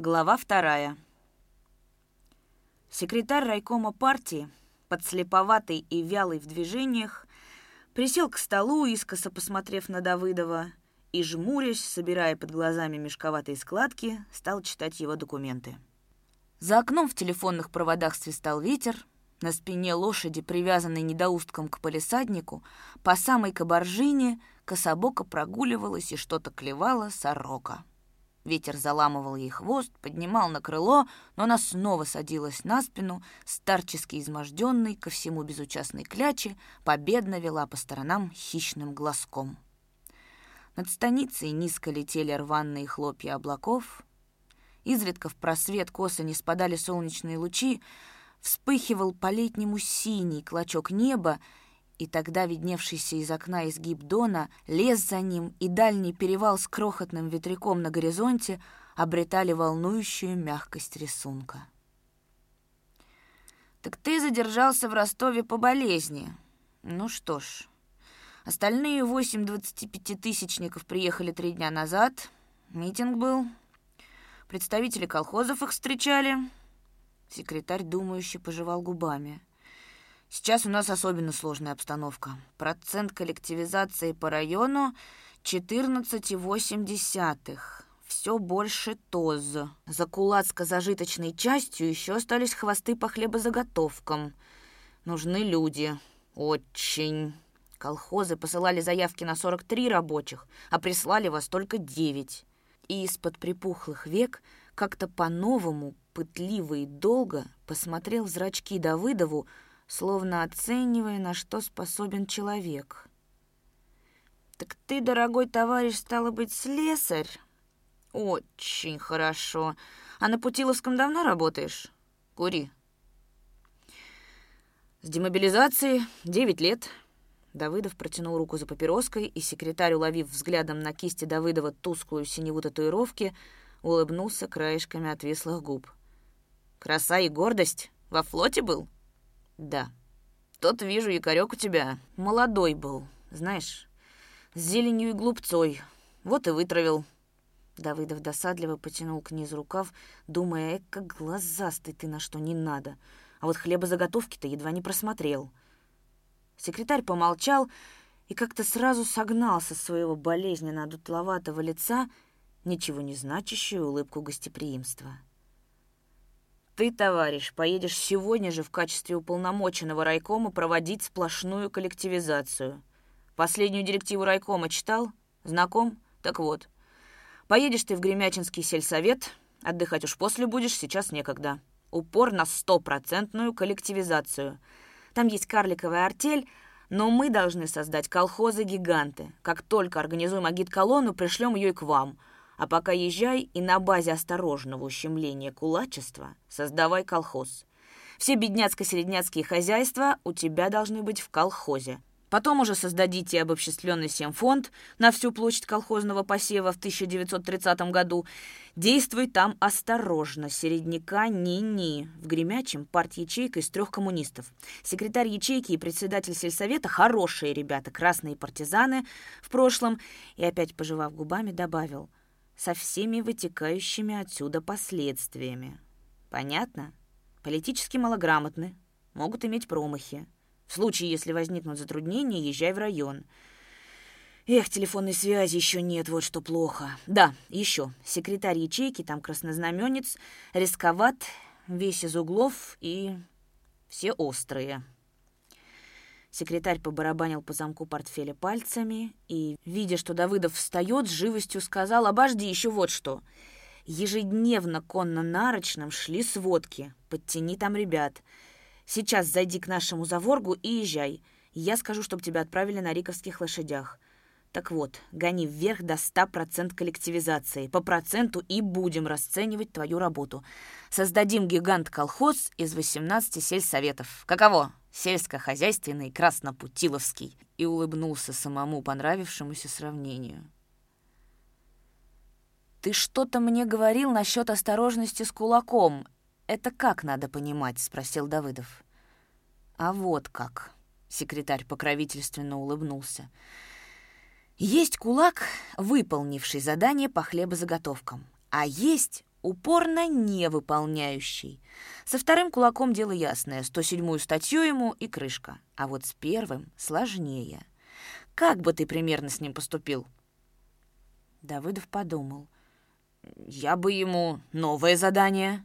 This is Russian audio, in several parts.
Глава вторая. Секретарь райкома партии, подслеповатый и вялый в движениях, присел к столу, искоса посмотрев на Давыдова, и, жмурясь, собирая под глазами мешковатые складки, стал читать его документы. За окном в телефонных проводах свистал ветер, на спине лошади, привязанной недоустком к полисаднику, по самой кабаржине кособоко прогуливалась и что-то клевала сорока. Ветер заламывал ей хвост, поднимал на крыло, но она снова садилась на спину, старчески изможденной, ко всему безучастной кляче, победно вела по сторонам хищным глазком. Над станицей низко летели рваные хлопья облаков. Изредка в просвет косо не спадали солнечные лучи, вспыхивал по-летнему синий клочок неба, и тогда видневшийся из окна изгиб Дона, лес за ним и дальний перевал с крохотным ветряком на горизонте обретали волнующую мягкость рисунка. «Так ты задержался в Ростове по болезни. Ну что ж, остальные восемь двадцатипятитысячников приехали три дня назад. Митинг был. Представители колхозов их встречали». Секретарь, думающий, пожевал губами – Сейчас у нас особенно сложная обстановка. Процент коллективизации по району 14,8. Все больше ТОЗ. За кулацко-зажиточной частью еще остались хвосты по хлебозаготовкам. Нужны люди. Очень. Колхозы посылали заявки на 43 рабочих, а прислали вас только 9. И из-под припухлых век как-то по-новому, пытливо и долго посмотрел в зрачки Давыдову, словно оценивая, на что способен человек. «Так ты, дорогой товарищ, стало быть, слесарь?» «Очень хорошо. А на Путиловском давно работаешь?» «Кури». «С демобилизацией девять лет». Давыдов протянул руку за папироской, и секретарь, уловив взглядом на кисти Давыдова тусклую синеву татуировки, улыбнулся краешками отвислых губ. «Краса и гордость? Во флоте был?» «Да. Тот, вижу, якорек у тебя молодой был, знаешь, с зеленью и глупцой. Вот и вытравил». Давыдов досадливо потянул к низу рукав, думая, эк, как глазастый ты на что не надо. А вот хлебозаготовки-то едва не просмотрел. Секретарь помолчал и как-то сразу согнал со своего болезненно дутловатого лица ничего не значащую улыбку гостеприимства. Ты, товарищ, поедешь сегодня же в качестве уполномоченного райкома проводить сплошную коллективизацию. Последнюю директиву райкома читал? Знаком? Так вот. Поедешь ты в Гремячинский сельсовет, отдыхать уж после будешь, сейчас некогда. Упор на стопроцентную коллективизацию. Там есть карликовая артель, но мы должны создать колхозы-гиганты. Как только организуем агит-колонну, пришлем ее и к вам — а пока езжай и на базе осторожного ущемления кулачества создавай колхоз. Все бедняцко-середняцкие хозяйства у тебя должны быть в колхозе. Потом уже создадите обобществленный семфонд на всю площадь колхозного посева в 1930 году. Действуй там осторожно, середняка ни-ни. В Гремячем парт-ячейка из трех коммунистов. Секретарь ячейки и председатель сельсовета – хорошие ребята, красные партизаны в прошлом. И опять, пожевав губами, добавил – со всеми вытекающими отсюда последствиями. Понятно? Политически малограмотны, могут иметь промахи. В случае, если возникнут затруднения, езжай в район. Эх, телефонной связи еще нет, вот что плохо. Да, еще. Секретарь ячейки, там краснознаменец, рисковат, весь из углов и все острые. Секретарь побарабанил по замку портфеля пальцами и, видя, что Давыдов встает, с живостью сказал «Обожди, еще вот что». Ежедневно конно-нарочным шли сводки. Подтяни там ребят. Сейчас зайди к нашему заворгу и езжай. Я скажу, чтобы тебя отправили на риковских лошадях. Так вот, гони вверх до 100% коллективизации. По проценту и будем расценивать твою работу. Создадим гигант-колхоз из 18 сельсоветов. Каково? Сельскохозяйственный Краснопутиловский. И улыбнулся самому понравившемуся сравнению. «Ты что-то мне говорил насчет осторожности с кулаком. Это как надо понимать?» — спросил Давыдов. «А вот как», — секретарь покровительственно улыбнулся. Есть кулак, выполнивший задание по хлебозаготовкам, а есть упорно не выполняющий. Со вторым кулаком дело ясное, 107-ю статью ему и крышка. А вот с первым сложнее. Как бы ты примерно с ним поступил? Давыдов подумал. Я бы ему новое задание.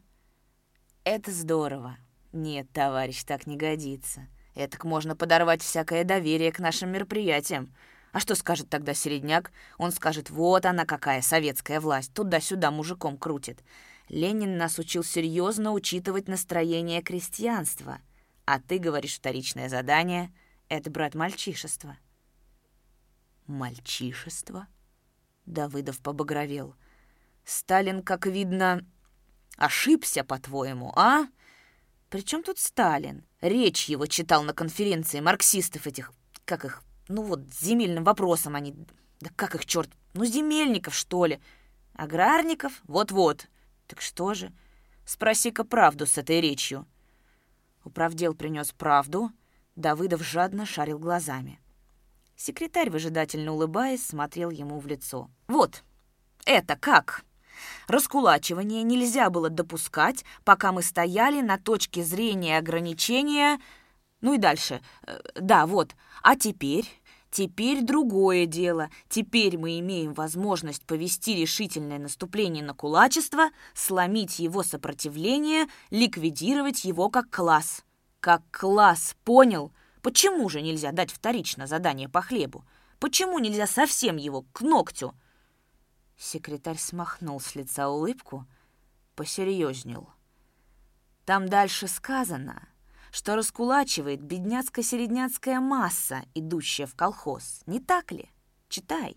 Это здорово. Нет, товарищ, так не годится. Этак можно подорвать всякое доверие к нашим мероприятиям. А что скажет тогда Середняк? Он скажет, вот она какая советская власть, туда-сюда мужиком крутит. Ленин нас учил серьезно учитывать настроение крестьянства. А ты говоришь, вторичное задание — это, брат, мальчишество. Мальчишество? Давыдов побагровел. Сталин, как видно, ошибся, по-твоему, а? Причем тут Сталин? Речь его читал на конференции марксистов этих, как их, ну вот, земельным вопросом они... Да как их, черт? Ну, земельников, что ли? Аграрников? Вот-вот. Так что же? Спроси-ка правду с этой речью. Управдел принес правду. Давыдов жадно шарил глазами. Секретарь, выжидательно улыбаясь, смотрел ему в лицо. «Вот, это как?» Раскулачивание нельзя было допускать, пока мы стояли на точке зрения ограничения ну и дальше. Э, да, вот. А теперь... Теперь другое дело. Теперь мы имеем возможность повести решительное наступление на кулачество, сломить его сопротивление, ликвидировать его как класс. Как класс, понял? Почему же нельзя дать вторично задание по хлебу? Почему нельзя совсем его к ногтю? Секретарь смахнул с лица улыбку, посерьезнел. Там дальше сказано, что раскулачивает бедняцко-середняцкая масса, идущая в колхоз. Не так ли? Читай.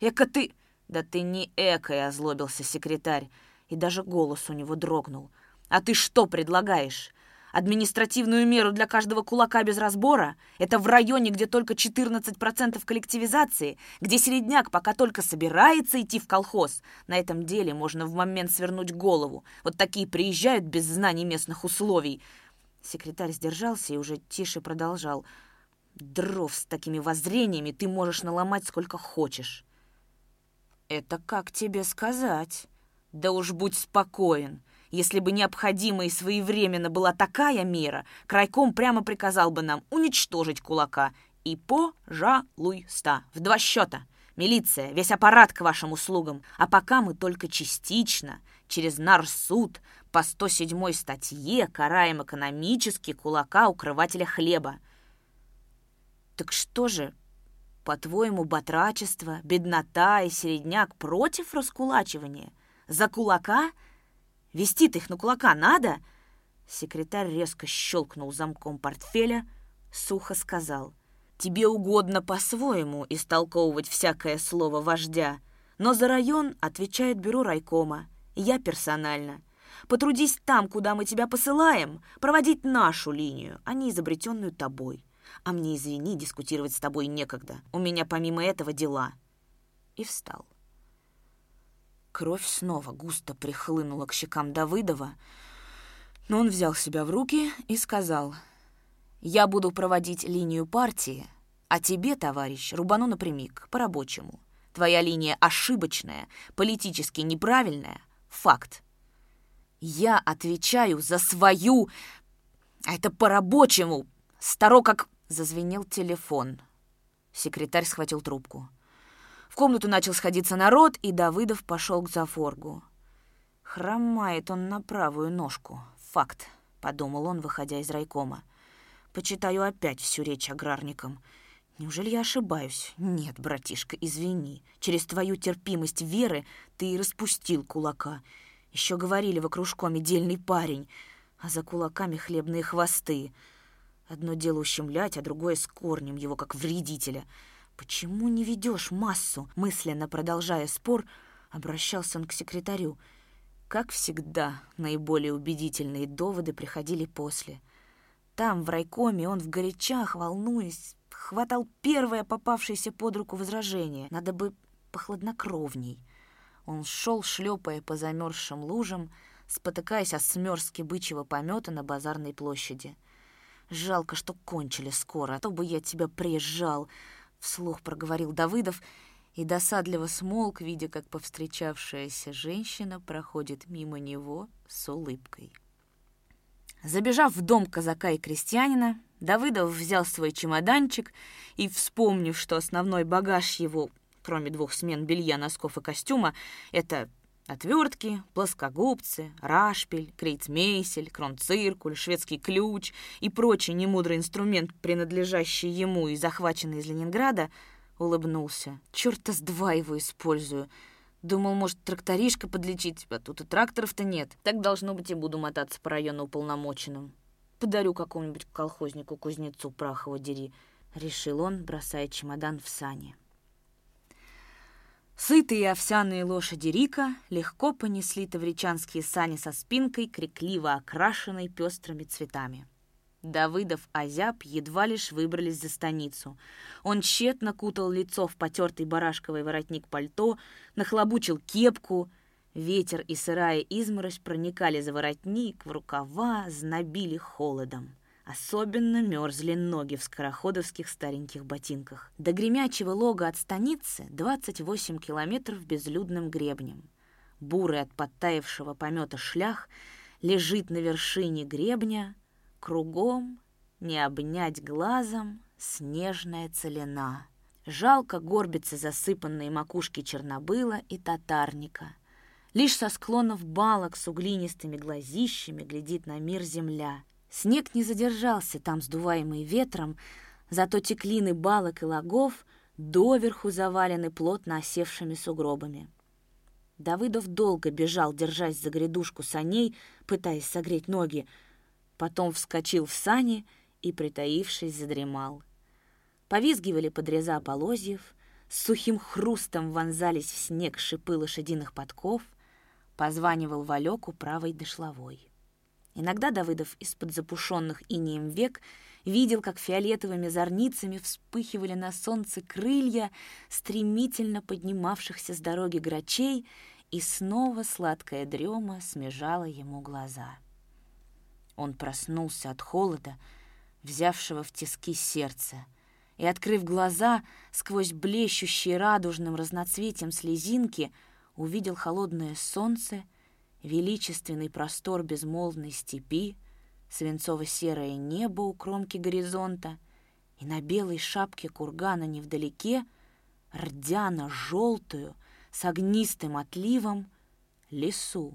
Эка ты... Да ты не эко, озлобился секретарь, и даже голос у него дрогнул. А ты что предлагаешь? Административную меру для каждого кулака без разбора? Это в районе, где только 14% коллективизации, где середняк пока только собирается идти в колхоз. На этом деле можно в момент свернуть голову. Вот такие приезжают без знаний местных условий. Секретарь сдержался и уже тише продолжал. «Дров с такими воззрениями ты можешь наломать сколько хочешь». «Это как тебе сказать?» «Да уж будь спокоен. Если бы необходима и своевременно была такая мера, крайком прямо приказал бы нам уничтожить кулака. И пожалуйста, в два счета. Милиция, весь аппарат к вашим услугам. А пока мы только частично, через нарсуд, по 107 статье караем экономически кулака укрывателя хлеба. Так что же, по-твоему, батрачество, беднота и середняк против раскулачивания? За кулака? Вести-то их на кулака надо? Секретарь резко щелкнул замком портфеля, сухо сказал. Тебе угодно по-своему истолковывать всякое слово вождя, но за район отвечает бюро райкома, я персонально — Потрудись там, куда мы тебя посылаем, проводить нашу линию, а не изобретенную тобой. А мне, извини, дискутировать с тобой некогда. У меня помимо этого дела». И встал. Кровь снова густо прихлынула к щекам Давыдова, но он взял себя в руки и сказал, «Я буду проводить линию партии, а тебе, товарищ, рубану напрямик, по-рабочему. Твоя линия ошибочная, политически неправильная, факт. Я отвечаю за свою... А это по-рабочему. Старо как... Зазвенел телефон. Секретарь схватил трубку. В комнату начал сходиться народ, и Давыдов пошел к Зафоргу. «Хромает он на правую ножку. Факт», — подумал он, выходя из райкома. «Почитаю опять всю речь аграрникам. Неужели я ошибаюсь? Нет, братишка, извини. Через твою терпимость веры ты и распустил кулака. Еще говорили в окружкоме дельный парень, а за кулаками хлебные хвосты. Одно дело ущемлять, а другое с корнем его, как вредителя. «Почему не ведешь массу?» Мысленно продолжая спор, обращался он к секретарю. Как всегда, наиболее убедительные доводы приходили после. Там, в райкоме, он в горячах, волнуясь, хватал первое попавшееся под руку возражение. Надо бы похладнокровней. Он шел, шлепая по замерзшим лужам, спотыкаясь о смерзке бычьего помета на базарной площади. «Жалко, что кончили скоро, а то бы я тебя приезжал», — вслух проговорил Давыдов и досадливо смолк, видя, как повстречавшаяся женщина проходит мимо него с улыбкой. Забежав в дом казака и крестьянина, Давыдов взял свой чемоданчик и, вспомнив, что основной багаж его, кроме двух смен белья, носков и костюма, это отвертки, плоскогубцы, рашпиль, крейцмейсель, кронциркуль, шведский ключ и прочий немудрый инструмент, принадлежащий ему и захваченный из Ленинграда, улыбнулся. «Чёрта с два его использую!» Думал, может, тракторишка подлечить, а тут и тракторов-то нет. Так, должно быть, и буду мотаться по району уполномоченным. Подарю какому-нибудь колхознику-кузнецу прахово дери, — решил он, бросая чемодан в сани. Сытые овсяные лошади Рика легко понесли тавричанские сани со спинкой, крикливо окрашенной пестрыми цветами. Давыдов Азяб едва лишь выбрались за станицу. Он тщетно кутал лицо в потертый барашковый воротник пальто, нахлобучил кепку. Ветер и сырая изморозь проникали за воротник, в рукава, знобили холодом. Особенно мерзли ноги в скороходовских стареньких ботинках. До гремячего лога от станицы 28 километров безлюдным гребнем. Бурый от подтаявшего помета шлях лежит на вершине гребня — Кругом не обнять глазом снежная целина. Жалко горбится засыпанные макушки чернобыла и татарника. Лишь со склонов балок с углинистыми глазищами глядит на мир земля. Снег не задержался там, сдуваемый ветром, зато теклины балок и лагов доверху завалены плотно осевшими сугробами. Давыдов долго бежал, держась за грядушку саней, пытаясь согреть ноги, потом вскочил в сани и, притаившись, задремал. Повизгивали подреза полозьев, с сухим хрустом вонзались в снег шипы лошадиных подков, позванивал Валёку правой дошловой. Иногда Давыдов из-под запушенных инеем век видел, как фиолетовыми зорницами вспыхивали на солнце крылья стремительно поднимавшихся с дороги грачей, и снова сладкая дрема смежала ему глаза. Он проснулся от холода, взявшего в тиски сердце, и, открыв глаза, сквозь блещущие радужным разноцветием слезинки, увидел холодное солнце, величественный простор безмолвной степи, свинцово-серое небо у кромки горизонта, и на белой шапке кургана невдалеке, рдяно-желтую, с огнистым отливом, лесу.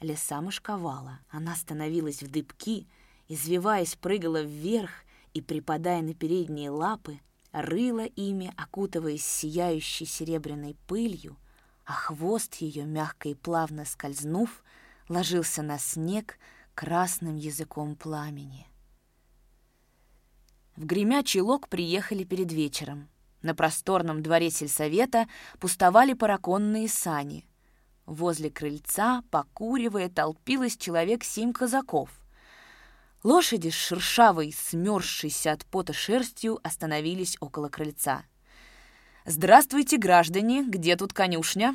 Леса мошковала. Она становилась в дыбки, извиваясь, прыгала вверх и, припадая на передние лапы, рыла ими, окутываясь сияющей серебряной пылью, а хвост ее, мягко и плавно скользнув, ложился на снег красным языком пламени. В гремячий лог приехали перед вечером. На просторном дворе сельсовета пустовали параконные сани — Возле крыльца, покуривая, толпилось человек семь казаков. Лошади с шершавой, смерзшейся от пота шерстью остановились около крыльца. «Здравствуйте, граждане! Где тут конюшня?»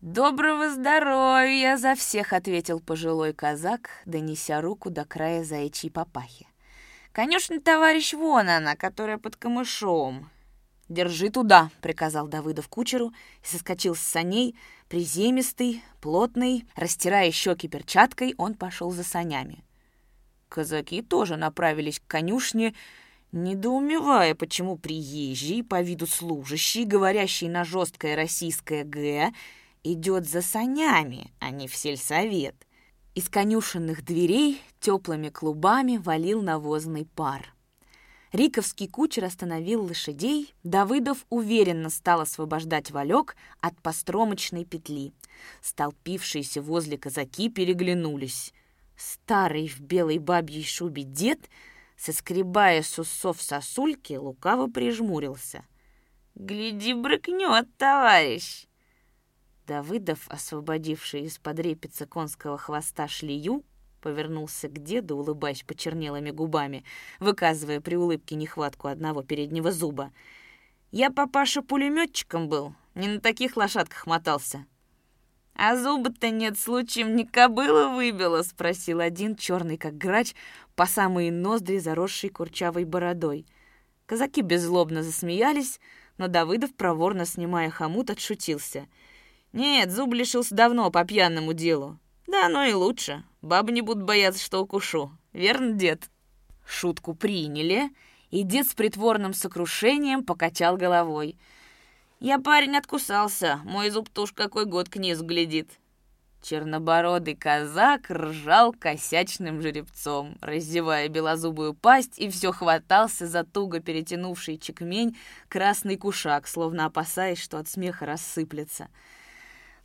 «Доброго здоровья!» — за всех ответил пожилой казак, донеся руку до края заячьей папахи. «Конюшня, товарищ, вон она, которая под камышом. «Держи туда», — приказал Давыдов кучеру и соскочил с саней, приземистый, плотный, растирая щеки перчаткой, он пошел за санями. Казаки тоже направились к конюшне, недоумевая, почему приезжий, по виду служащий, говорящий на жесткое российское «г», идет за санями, а не в сельсовет. Из конюшенных дверей теплыми клубами валил навозный пар. Риковский кучер остановил лошадей, Давыдов уверенно стал освобождать Валек от постромочной петли. Столпившиеся возле казаки переглянулись. Старый в белой бабьей шубе дед, соскребая с усов сосульки, лукаво прижмурился. «Гляди, брыкнет, товарищ!» Давыдов, освободивший из-под репицы конского хвоста шлею, Повернулся к деду, улыбаясь почернелыми губами, выказывая при улыбке нехватку одного переднего зуба. «Я, папаша, пулеметчиком был, не на таких лошадках мотался». «А зуба-то нет, случаем не кобыла выбила?» — спросил один, черный как грач, по самые ноздри, заросший курчавой бородой. Казаки беззлобно засмеялись, но Давыдов, проворно снимая хомут, отшутился. «Нет, зуб лишился давно по пьяному делу. Да оно и лучше. Бабы не будут бояться, что укушу. Верно, дед?» Шутку приняли, и дед с притворным сокрушением покачал головой. «Я парень откусался, мой зуб-то уж какой год к низу глядит». Чернобородый казак ржал косячным жеребцом, раздевая белозубую пасть, и все хватался за туго перетянувший чекмень красный кушак, словно опасаясь, что от смеха рассыплется.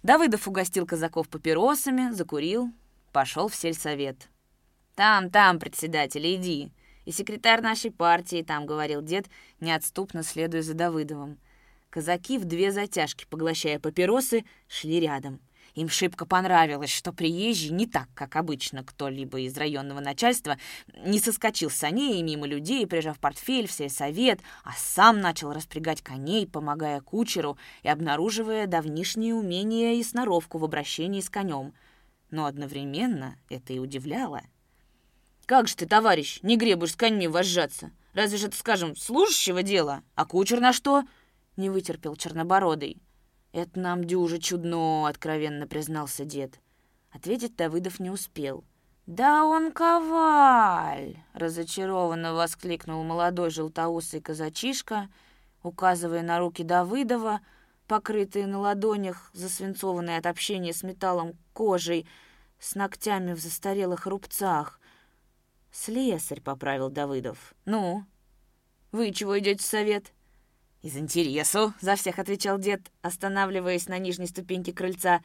Давыдов угостил казаков папиросами, закурил, пошел в сельсовет. «Там, там, председатель, иди. И секретарь нашей партии там», — говорил дед, неотступно следуя за Давыдовым. Казаки в две затяжки, поглощая папиросы, шли рядом — им шибко понравилось, что приезжий не так, как обычно кто-либо из районного начальства, не соскочил с саней мимо людей, прижав портфель в сельсовет, а сам начал распрягать коней, помогая кучеру и обнаруживая давнишние умения и сноровку в обращении с конем. Но одновременно это и удивляло. «Как же ты, товарищ, не гребуешь с коньми вожжаться? Разве же это, скажем, служащего дела? А кучер на что?» — не вытерпел Чернобородый. «Это нам дюже чудно», — откровенно признался дед. Ответить Давыдов не успел. «Да он коваль!» — разочарованно воскликнул молодой желтоусый казачишка, указывая на руки Давыдова, покрытые на ладонях, засвинцованные от общения с металлом кожей, с ногтями в застарелых рубцах. «Слесарь», — поправил Давыдов. «Ну, вы чего идете в совет?» «Из интересу», — за всех отвечал дед, останавливаясь на нижней ступеньке крыльца.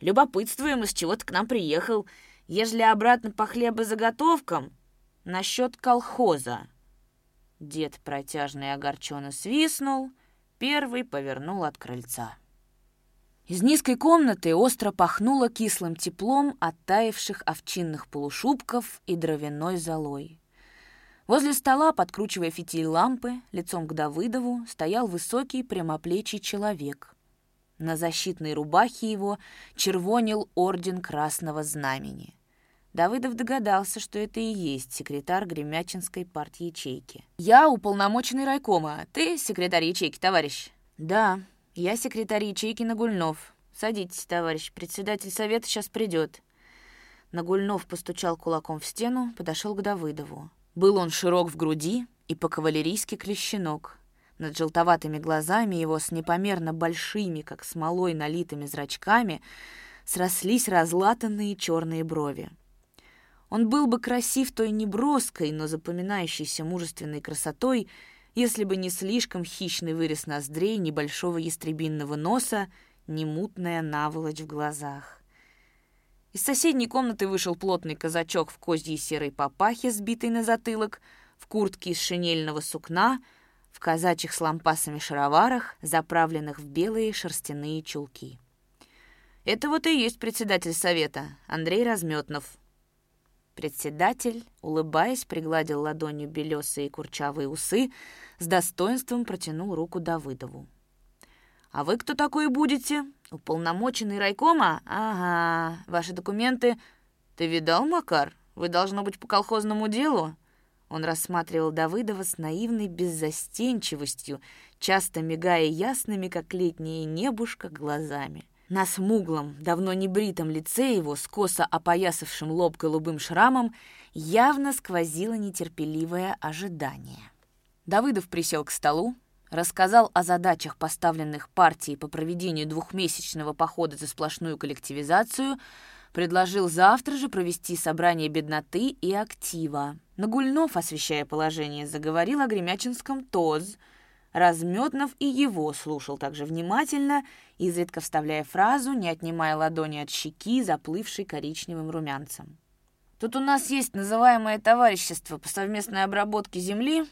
«Любопытствуем, из чего ты к нам приехал. Ежели обратно по хлебозаготовкам, насчет колхоза». Дед протяжно и огорченно свистнул, первый повернул от крыльца. Из низкой комнаты остро пахнуло кислым теплом оттаивших овчинных полушубков и дровяной золой. Возле стола, подкручивая фитиль лампы, лицом к Давыдову, стоял высокий прямоплечий человек. На защитной рубахе его червонил орден Красного Знамени. Давыдов догадался, что это и есть секретарь Гремячинской партии ячейки. «Я уполномоченный райкома. Ты секретарь ячейки, товарищ?» «Да, я секретарь ячейки Нагульнов. Садитесь, товарищ, председатель совета сейчас придет». Нагульнов постучал кулаком в стену, подошел к Давыдову. Был он широк в груди и по-кавалерийски клещенок. Над желтоватыми глазами его с непомерно большими, как смолой налитыми зрачками, срослись разлатанные черные брови. Он был бы красив той неброской, но запоминающейся мужественной красотой, если бы не слишком хищный вырез ноздрей, небольшого ястребинного носа, не мутная наволочь в глазах. Из соседней комнаты вышел плотный казачок в козьей серой папахе, сбитой на затылок, в куртке из шинельного сукна, в казачьих с лампасами шароварах, заправленных в белые шерстяные чулки. Это вот и есть председатель совета, Андрей Разметнов. Председатель, улыбаясь, пригладил ладонью белесые курчавые усы, с достоинством протянул руку Давыдову. «А вы кто такой будете?» «Уполномоченный райкома? Ага. Ваши документы...» «Ты видал, Макар? Вы, должно быть, по колхозному делу?» Он рассматривал Давыдова с наивной беззастенчивостью, часто мигая ясными, как летнее небушка, глазами. На смуглом, давно не бритом лице его, с косо опоясавшим лоб голубым шрамом, явно сквозило нетерпеливое ожидание. Давыдов присел к столу, рассказал о задачах, поставленных партией по проведению двухмесячного похода за сплошную коллективизацию, предложил завтра же провести собрание бедноты и актива. Нагульнов, освещая положение, заговорил о Гремячинском ТОЗ. Разметнов и его слушал также внимательно, изредка вставляя фразу, не отнимая ладони от щеки, заплывшей коричневым румянцем. «Тут у нас есть называемое товарищество по совместной обработке земли»,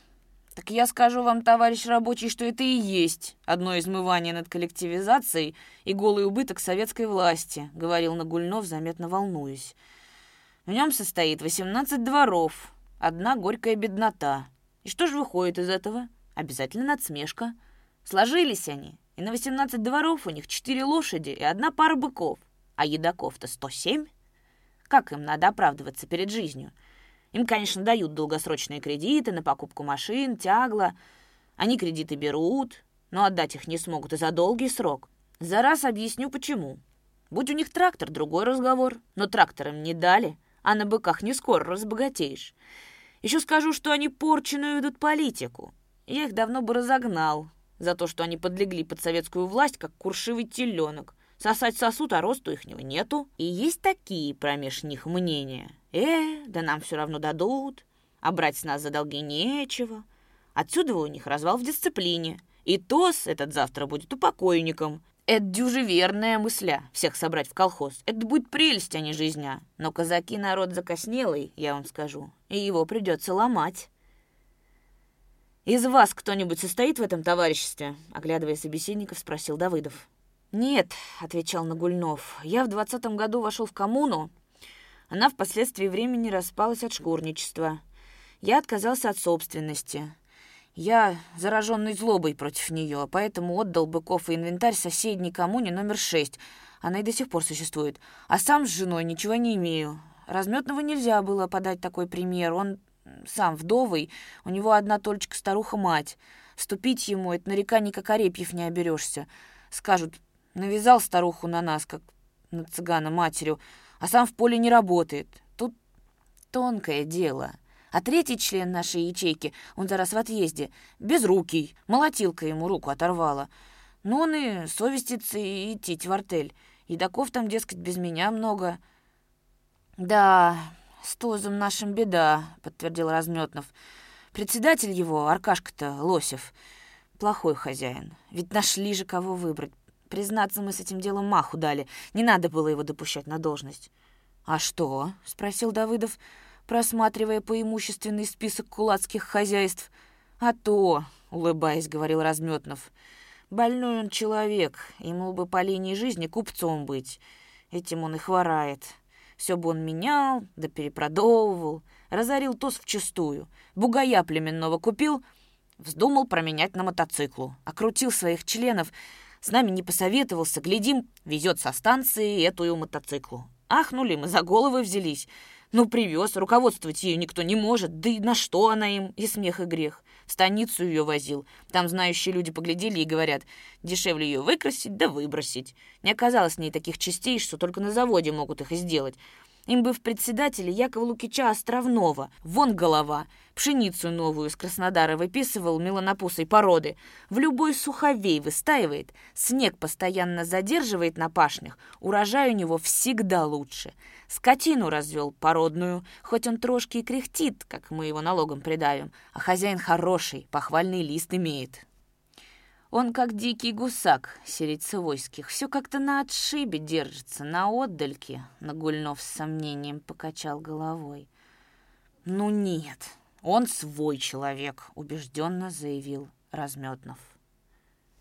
«Так я скажу вам, товарищ рабочий, что это и есть одно измывание над коллективизацией и голый убыток советской власти», — говорил Нагульнов, заметно волнуясь. «В нем состоит 18 дворов, одна горькая беднота. И что же выходит из этого? Обязательно надсмешка. Сложились они, и на 18 дворов у них 4 лошади и одна пара быков, а едоков-то 107. Как им надо оправдываться перед жизнью?» Им, конечно, дают долгосрочные кредиты на покупку машин, тягла. Они кредиты берут, но отдать их не смогут и за долгий срок. За раз объясню, почему. Будь у них трактор, другой разговор. Но трактор им не дали, а на быках не скоро разбогатеешь. Еще скажу, что они порченую ведут политику. Я их давно бы разогнал за то, что они подлегли под советскую власть, как куршивый теленок. Сосать сосуд, а росту ихнего нету. И есть такие промеж них мнения. Э, да нам все равно дадут. А брать с нас за долги нечего. Отсюда у них развал в дисциплине. И ТОС этот завтра будет упокойником. Это дюже верная мысля, всех собрать в колхоз. Это будет прелесть, а не жизня. Но казаки народ закоснелый, я вам скажу, и его придется ломать. «Из вас кто-нибудь состоит в этом товариществе?» Оглядывая собеседников, спросил Давыдов. «Нет», — отвечал Нагульнов, — «я в двадцатом году вошел в коммуну. Она впоследствии времени распалась от шкурничества. Я отказался от собственности. Я зараженный злобой против нее, поэтому отдал быков и инвентарь соседней коммуне номер шесть. Она и до сих пор существует. А сам с женой ничего не имею. Разметного нельзя было подать такой пример. Он сам вдовый, у него одна толечка старуха-мать. Вступить ему — это нареканий, как орепьев не оберешься. Скажут, Навязал старуху на нас, как на цыгана матерью, а сам в поле не работает. Тут тонкое дело. А третий член нашей ячейки, он зараз в отъезде, безрукий, молотилка ему руку оторвала. Но он и совестится и идти в артель. Едаков там, дескать, без меня много. Да, с тозом нашим беда, подтвердил Разметнов. Председатель его, Аркашка-то, Лосев, плохой хозяин. Ведь нашли же кого выбрать. Признаться, мы с этим делом маху дали. Не надо было его допущать на должность. «А что?» — спросил Давыдов, просматривая поимущественный список кулацких хозяйств. «А то!» — улыбаясь, говорил Разметнов. «Больной он человек, ему бы по линии жизни купцом быть. Этим он и хворает. Все бы он менял, да перепродовывал, разорил тос вчистую. Бугая племенного купил, вздумал променять на мотоциклу, окрутил своих членов — с нами не посоветовался, глядим, везет со станции эту мотоциклу. Ахнули, мы за головы взялись. Ну, привез, руководствовать ее никто не может. Да и на что она им? И смех, и грех. В станицу ее возил. Там знающие люди поглядели и говорят, дешевле ее выкрасить да выбросить. Не оказалось в ней таких частей, что только на заводе могут их и сделать. Им бы в председателе Якова Лукича Островного. Вон голова. Пшеницу новую с Краснодара выписывал меланопусой породы. В любой суховей выстаивает. Снег постоянно задерживает на пашнях. Урожай у него всегда лучше. Скотину развел породную. Хоть он трошки и кряхтит, как мы его налогом придавим. А хозяин хороший, похвальный лист имеет. Он как дикий гусак, Серицевойских, все как-то на отшибе держится, на отдальке, Нагульнов с сомнением покачал головой. «Ну нет, он свой человек», — убежденно заявил Разметнов.